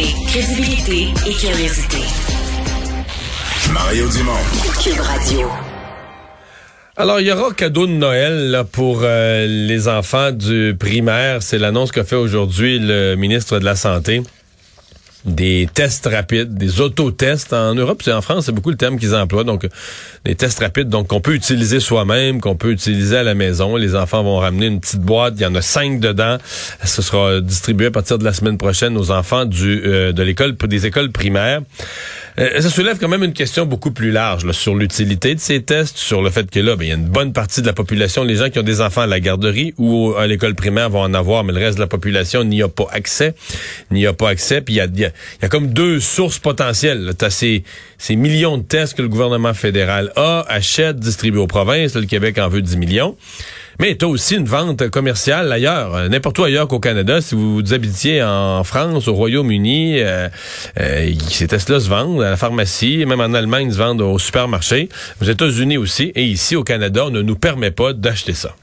Crédibilité et curiosité. Mario Dumont. Cube Radio. Alors, il y aura cadeau de Noël là, pour euh, les enfants du primaire. C'est l'annonce qu'a fait aujourd'hui le ministre de la Santé des tests rapides, des autotests en Europe et en France, c'est beaucoup le terme qu'ils emploient. Donc, des tests rapides, donc qu'on peut utiliser soi-même, qu'on peut utiliser à la maison. Les enfants vont ramener une petite boîte, il y en a cinq dedans. Ce sera distribué à partir de la semaine prochaine aux enfants euh, de l'école des écoles primaires. Euh, ça soulève quand même une question beaucoup plus large sur l'utilité de ces tests, sur le fait que là, ben, il y a une bonne partie de la population, les gens qui ont des enfants à la garderie ou à l'école primaire vont en avoir, mais le reste de la population n'y a pas accès, n'y a pas accès. Puis il y a, comme deux sources potentielles. Tu as ces, millions de tests que le gouvernement fédéral a, achète, distribue aux provinces. Le Québec en veut 10 millions. Mais tu as aussi une vente commerciale ailleurs, euh, n'importe où ailleurs qu'au Canada. Si vous, vous habitiez en France, au Royaume-Uni, euh, euh, ces tests-là se vendent à la pharmacie, même en Allemagne, ils se vendent au supermarché. Aux États-Unis aussi. Et ici, au Canada, on ne nous permet pas d'acheter ça.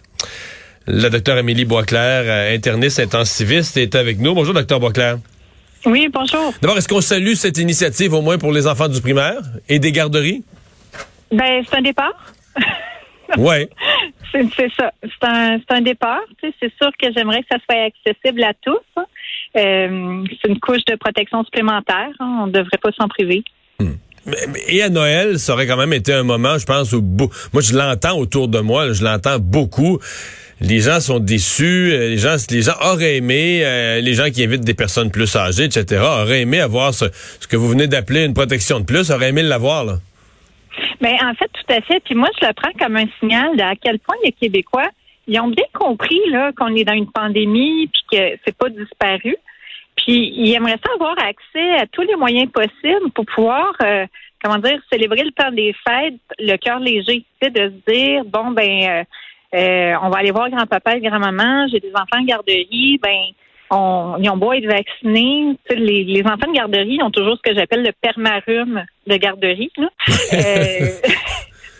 La docteure Amélie Boisclair, euh, interniste intensiviste, est avec nous. Bonjour, docteur Boisclair. Oui, bonjour. D'abord, est-ce qu'on salue cette initiative au moins pour les enfants du primaire et des garderies? Ben, c'est un départ. Oui. c'est ça. C'est un, un, départ. C'est sûr que j'aimerais que ça soit accessible à tous. Euh, c'est une couche de protection supplémentaire. Hein. On ne devrait pas s'en priver. Hmm. Et à Noël, ça aurait quand même été un moment, je pense, où moi je l'entends autour de moi, je l'entends beaucoup. Les gens sont déçus, euh, les gens, les gens auraient aimé, euh, les gens qui invitent des personnes plus âgées, etc., auraient aimé avoir ce, ce que vous venez d'appeler une protection de plus, auraient aimé l'avoir là. Mais en fait, tout à fait. Puis moi, je le prends comme un signal de à quel point les Québécois, ils ont bien compris là qu'on est dans une pandémie puis que c'est pas disparu. Puis ils aimeraient ça avoir accès à tous les moyens possibles pour pouvoir, euh, comment dire, célébrer le temps des fêtes, le cœur léger, tu de se dire bon ben, euh, euh, on va aller voir grand-papa et grand-maman, j'ai des enfants en garderie, ben on, ils ont beau être vaccinés. Les, les, enfants de garderie ont toujours ce que j'appelle le permarum de garderie. Là. euh,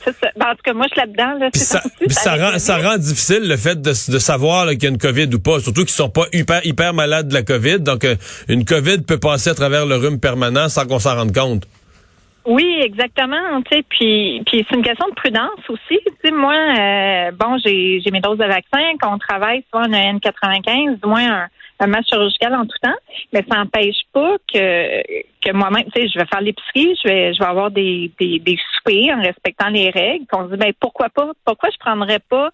ça. Ben, en tout cas, moi, je suis là-dedans. Là, ça, ça, rend, ça rend difficile le fait de, de savoir qu'il y a une COVID ou pas, surtout qu'ils sont pas hyper, hyper malades de la COVID. Donc, euh, une COVID peut passer à travers le rhume permanent sans qu'on s'en rende compte. Oui, exactement. Tu sais, puis, puis c'est une question de prudence aussi. Tu sais, moi, euh, bon, j'ai, j'ai mes doses de vaccin. Quand on travaille souvent en N95, du moins un, un masque chirurgical en tout temps, mais ça n'empêche pas que, que moi-même, tu sais, je vais faire l'épicerie, je vais, je vais avoir des, des, des en respectant les règles. On se dit, ben pourquoi pas, pourquoi je prendrais pas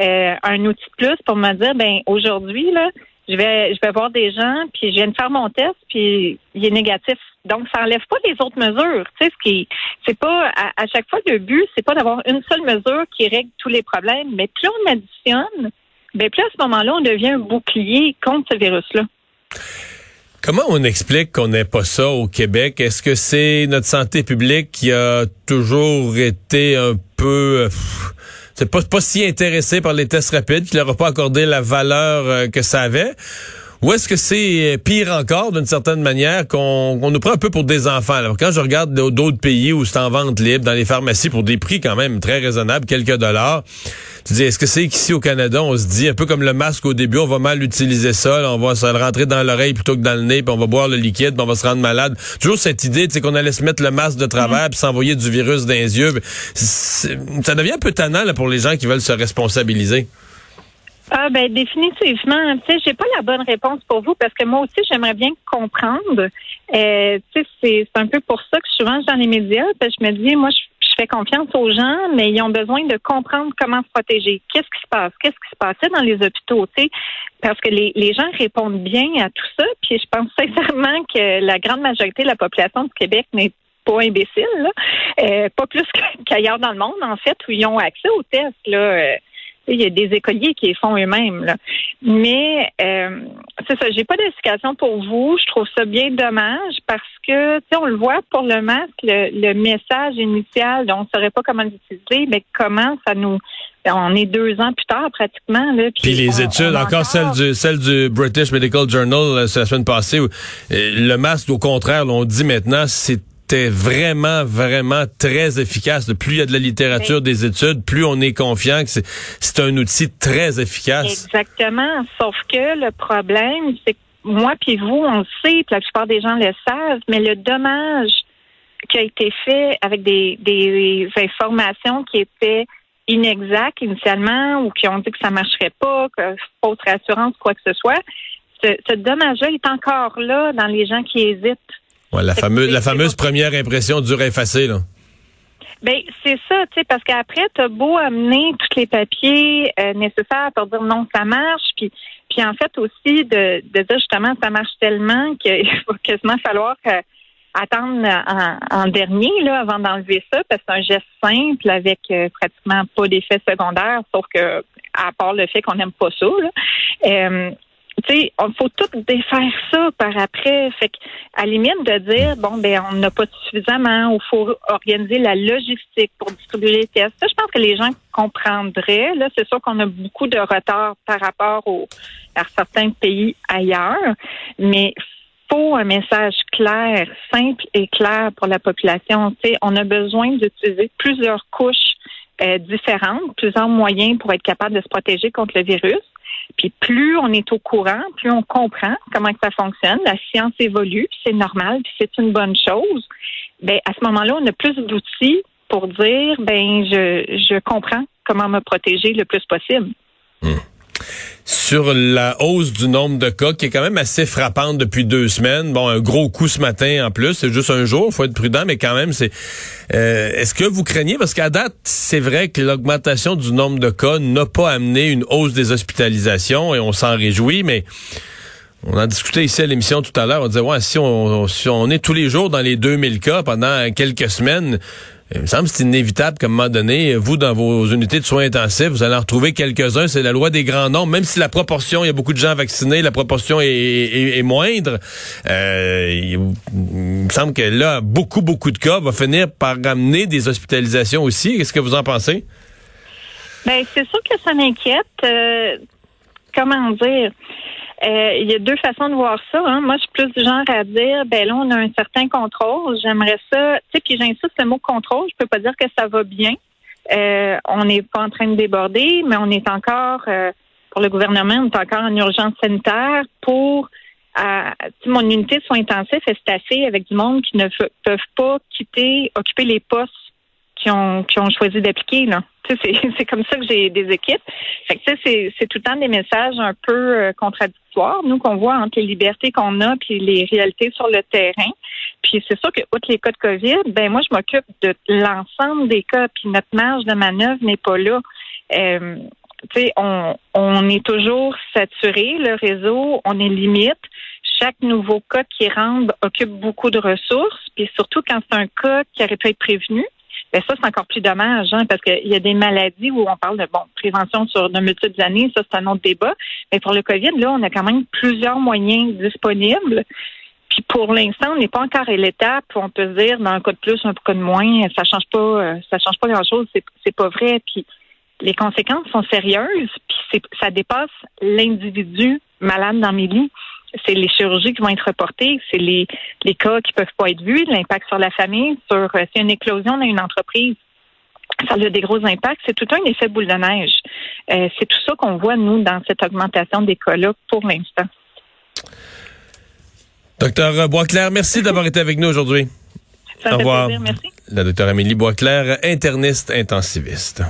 euh, un outil de plus pour me dire, ben aujourd'hui là, je vais, je vais voir des gens, puis je viens de faire mon test, puis il est négatif. Donc, ça enlève pas les autres mesures. Tu sais, ce qui, c'est pas à, à, chaque fois le but, c'est pas d'avoir une seule mesure qui règle tous les problèmes, mais plus on additionne, bien, plus à ce moment-là, on devient un bouclier contre ce virus-là. Comment on explique qu'on n'ait pas ça au Québec? Est-ce que c'est notre santé publique qui a toujours été un peu... c'est pas, pas si intéressé par les tests rapides, qui leur a pas accordé la valeur que ça avait? Ou est-ce que c'est pire encore, d'une certaine manière, qu'on nous prend un peu pour des enfants? Alors, quand je regarde d'autres pays où c'est en vente libre, dans les pharmacies, pour des prix quand même très raisonnables, quelques dollars, tu dis, est-ce que c'est qu'ici au Canada, on se dit, un peu comme le masque au début, on va mal utiliser ça, là, on va se le rentrer dans l'oreille plutôt que dans le nez, puis on va boire le liquide, puis on va se rendre malade. Toujours cette idée, tu sais, qu'on allait se mettre le masque de travers, puis s'envoyer du virus dans les yeux. Ça devient un peu tannant là, pour les gens qui veulent se responsabiliser. Ah ben définitivement. Tu sais, j'ai pas la bonne réponse pour vous parce que moi aussi j'aimerais bien comprendre. Euh, tu sais, c'est un peu pour ça que souvent dans les médias, parce que je me dis, moi je, je, fais confiance aux gens, mais ils ont besoin de comprendre comment se protéger. Qu'est-ce qui se passe? Qu'est-ce qui se passait dans les hôpitaux Tu sais, parce que les, gens répondent bien à tout ça. Puis je pense sincèrement que la grande majorité de la population du Québec n'est pas imbécile, là. Euh, pas plus qu'ailleurs dans le monde en fait, où ils ont accès aux tests là. Euh, il y a des écoliers qui les font eux-mêmes. Mais euh, c'est ça, j'ai pas d'explication pour vous. Je trouve ça bien dommage parce que, tu sais, on le voit pour le masque, le, le message initial, on ne saurait pas comment l'utiliser, mais comment ça nous on est deux ans plus tard pratiquement. Là, puis, puis les on, études, on encore, celle du celle du British Medical Journal la semaine passée, où, le masque, au contraire, on dit maintenant, c'est c'était vraiment, vraiment très efficace. Plus il y a de la littérature, des études, plus on est confiant que c'est un outil très efficace. Exactement. Sauf que le problème, c'est moi puis vous, on le sait, puis la plupart des gens le savent, mais le dommage qui a été fait avec des, des informations qui étaient inexactes initialement ou qui ont dit que ça marcherait pas, que fausse réassurance, quoi que ce soit, ce, ce dommage-là est encore là dans les gens qui hésitent. Ouais, la fameuse, la fameuse première impression dure à effacer, là. Ben c'est ça, tu sais, parce qu'après, tu as beau amener tous les papiers euh, nécessaires pour dire non, ça marche, puis puis en fait aussi de, de dire justement ça marche tellement qu'il va quasiment falloir euh, attendre en, en, dernier là avant d'enlever ça, parce que c'est un geste simple avec euh, pratiquement pas d'effet secondaire, sauf que à part le fait qu'on n'aime pas ça. Là. Tu sais, il faut tout défaire ça par après. Fait à limite de dire, bon, ben, on n'a pas suffisamment, ou faut organiser la logistique pour distribuer les tests. Ça, je pense que les gens comprendraient. Là, c'est sûr qu'on a beaucoup de retard par rapport à certains pays ailleurs, mais faut un message clair, simple et clair pour la population. Tu on a besoin d'utiliser plusieurs couches euh, différentes, plusieurs moyens pour être capable de se protéger contre le virus. Puis plus on est au courant, plus on comprend comment que ça fonctionne. La science évolue, c'est normal, puis c'est une bonne chose. Ben à ce moment-là, on a plus d'outils pour dire ben je, je comprends comment me protéger le plus possible. Hmm sur la hausse du nombre de cas qui est quand même assez frappante depuis deux semaines. Bon, un gros coup ce matin en plus, c'est juste un jour, faut être prudent, mais quand même, c'est. Euh, est-ce que vous craignez? Parce qu'à date, c'est vrai que l'augmentation du nombre de cas n'a pas amené une hausse des hospitalisations et on s'en réjouit, mais. On en discutait ici à l'émission tout à l'heure. On disait, ouais, si on, si on est tous les jours dans les 2000 cas pendant quelques semaines, il me semble que c'est inévitable qu'à un moment donné, vous, dans vos unités de soins intensifs, vous allez en retrouver quelques-uns. C'est la loi des grands nombres. Même si la proportion, il y a beaucoup de gens vaccinés, la proportion est, moindre. Euh, il, me semble que là, beaucoup, beaucoup de cas va finir par ramener des hospitalisations aussi. Qu'est-ce que vous en pensez? Ben, c'est sûr que ça m'inquiète. Euh, comment dire? Euh, il y a deux façons de voir ça. Hein. Moi, je suis plus du genre à dire, ben là, on a un certain contrôle. J'aimerais ça. Tu sais, puis j'insiste le mot contrôle. Je peux pas dire que ça va bien. Euh, on n'est pas en train de déborder, mais on est encore, euh, pour le gouvernement, on est encore en urgence sanitaire pour mon unité de soins intensifs est staffée avec du monde qui ne peuvent pas quitter, occuper les postes qui ont, choisi d'appliquer. C'est comme ça que j'ai des équipes. Fait c'est tout le temps des messages un peu euh, contradictoires, nous, qu'on voit entre les libertés qu'on a puis les réalités sur le terrain. Puis c'est sûr que, outre les cas de COVID, ben moi, je m'occupe de l'ensemble des cas, puis notre marge de manœuvre n'est pas là. Euh, on, on est toujours saturé, le réseau, on est limite. Chaque nouveau cas qui rentre occupe beaucoup de ressources, puis surtout quand c'est un cas qui aurait pu être prévenu, ben ça, c'est encore plus dommage, hein, parce qu'il y a des maladies où on parle de bon prévention sur de multiples années, ça c'est un autre débat. Mais pour le COVID, là, on a quand même plusieurs moyens disponibles. Puis pour l'instant, on n'est pas encore à l'étape où on peut se dire, dans un cas de plus, un cas de moins, ça change pas, euh, ça change pas grand-chose. C'est, c'est pas vrai. Puis les conséquences sont sérieuses. Puis ça dépasse l'individu malade dans mes lits c'est les chirurgies qui vont être reportées, c'est les, les cas qui peuvent pas être vus, l'impact sur la famille, sur euh, s'il y a une éclosion dans une entreprise. Ça a des gros impacts. C'est tout un effet boule de neige. Euh, c'est tout ça qu'on voit, nous, dans cette augmentation des cas-là pour l'instant. Docteur Boisclair, merci d'avoir été avec nous aujourd'hui. Au revoir. Plaisir, merci. La docteure Amélie Boisclair, interniste intensiviste.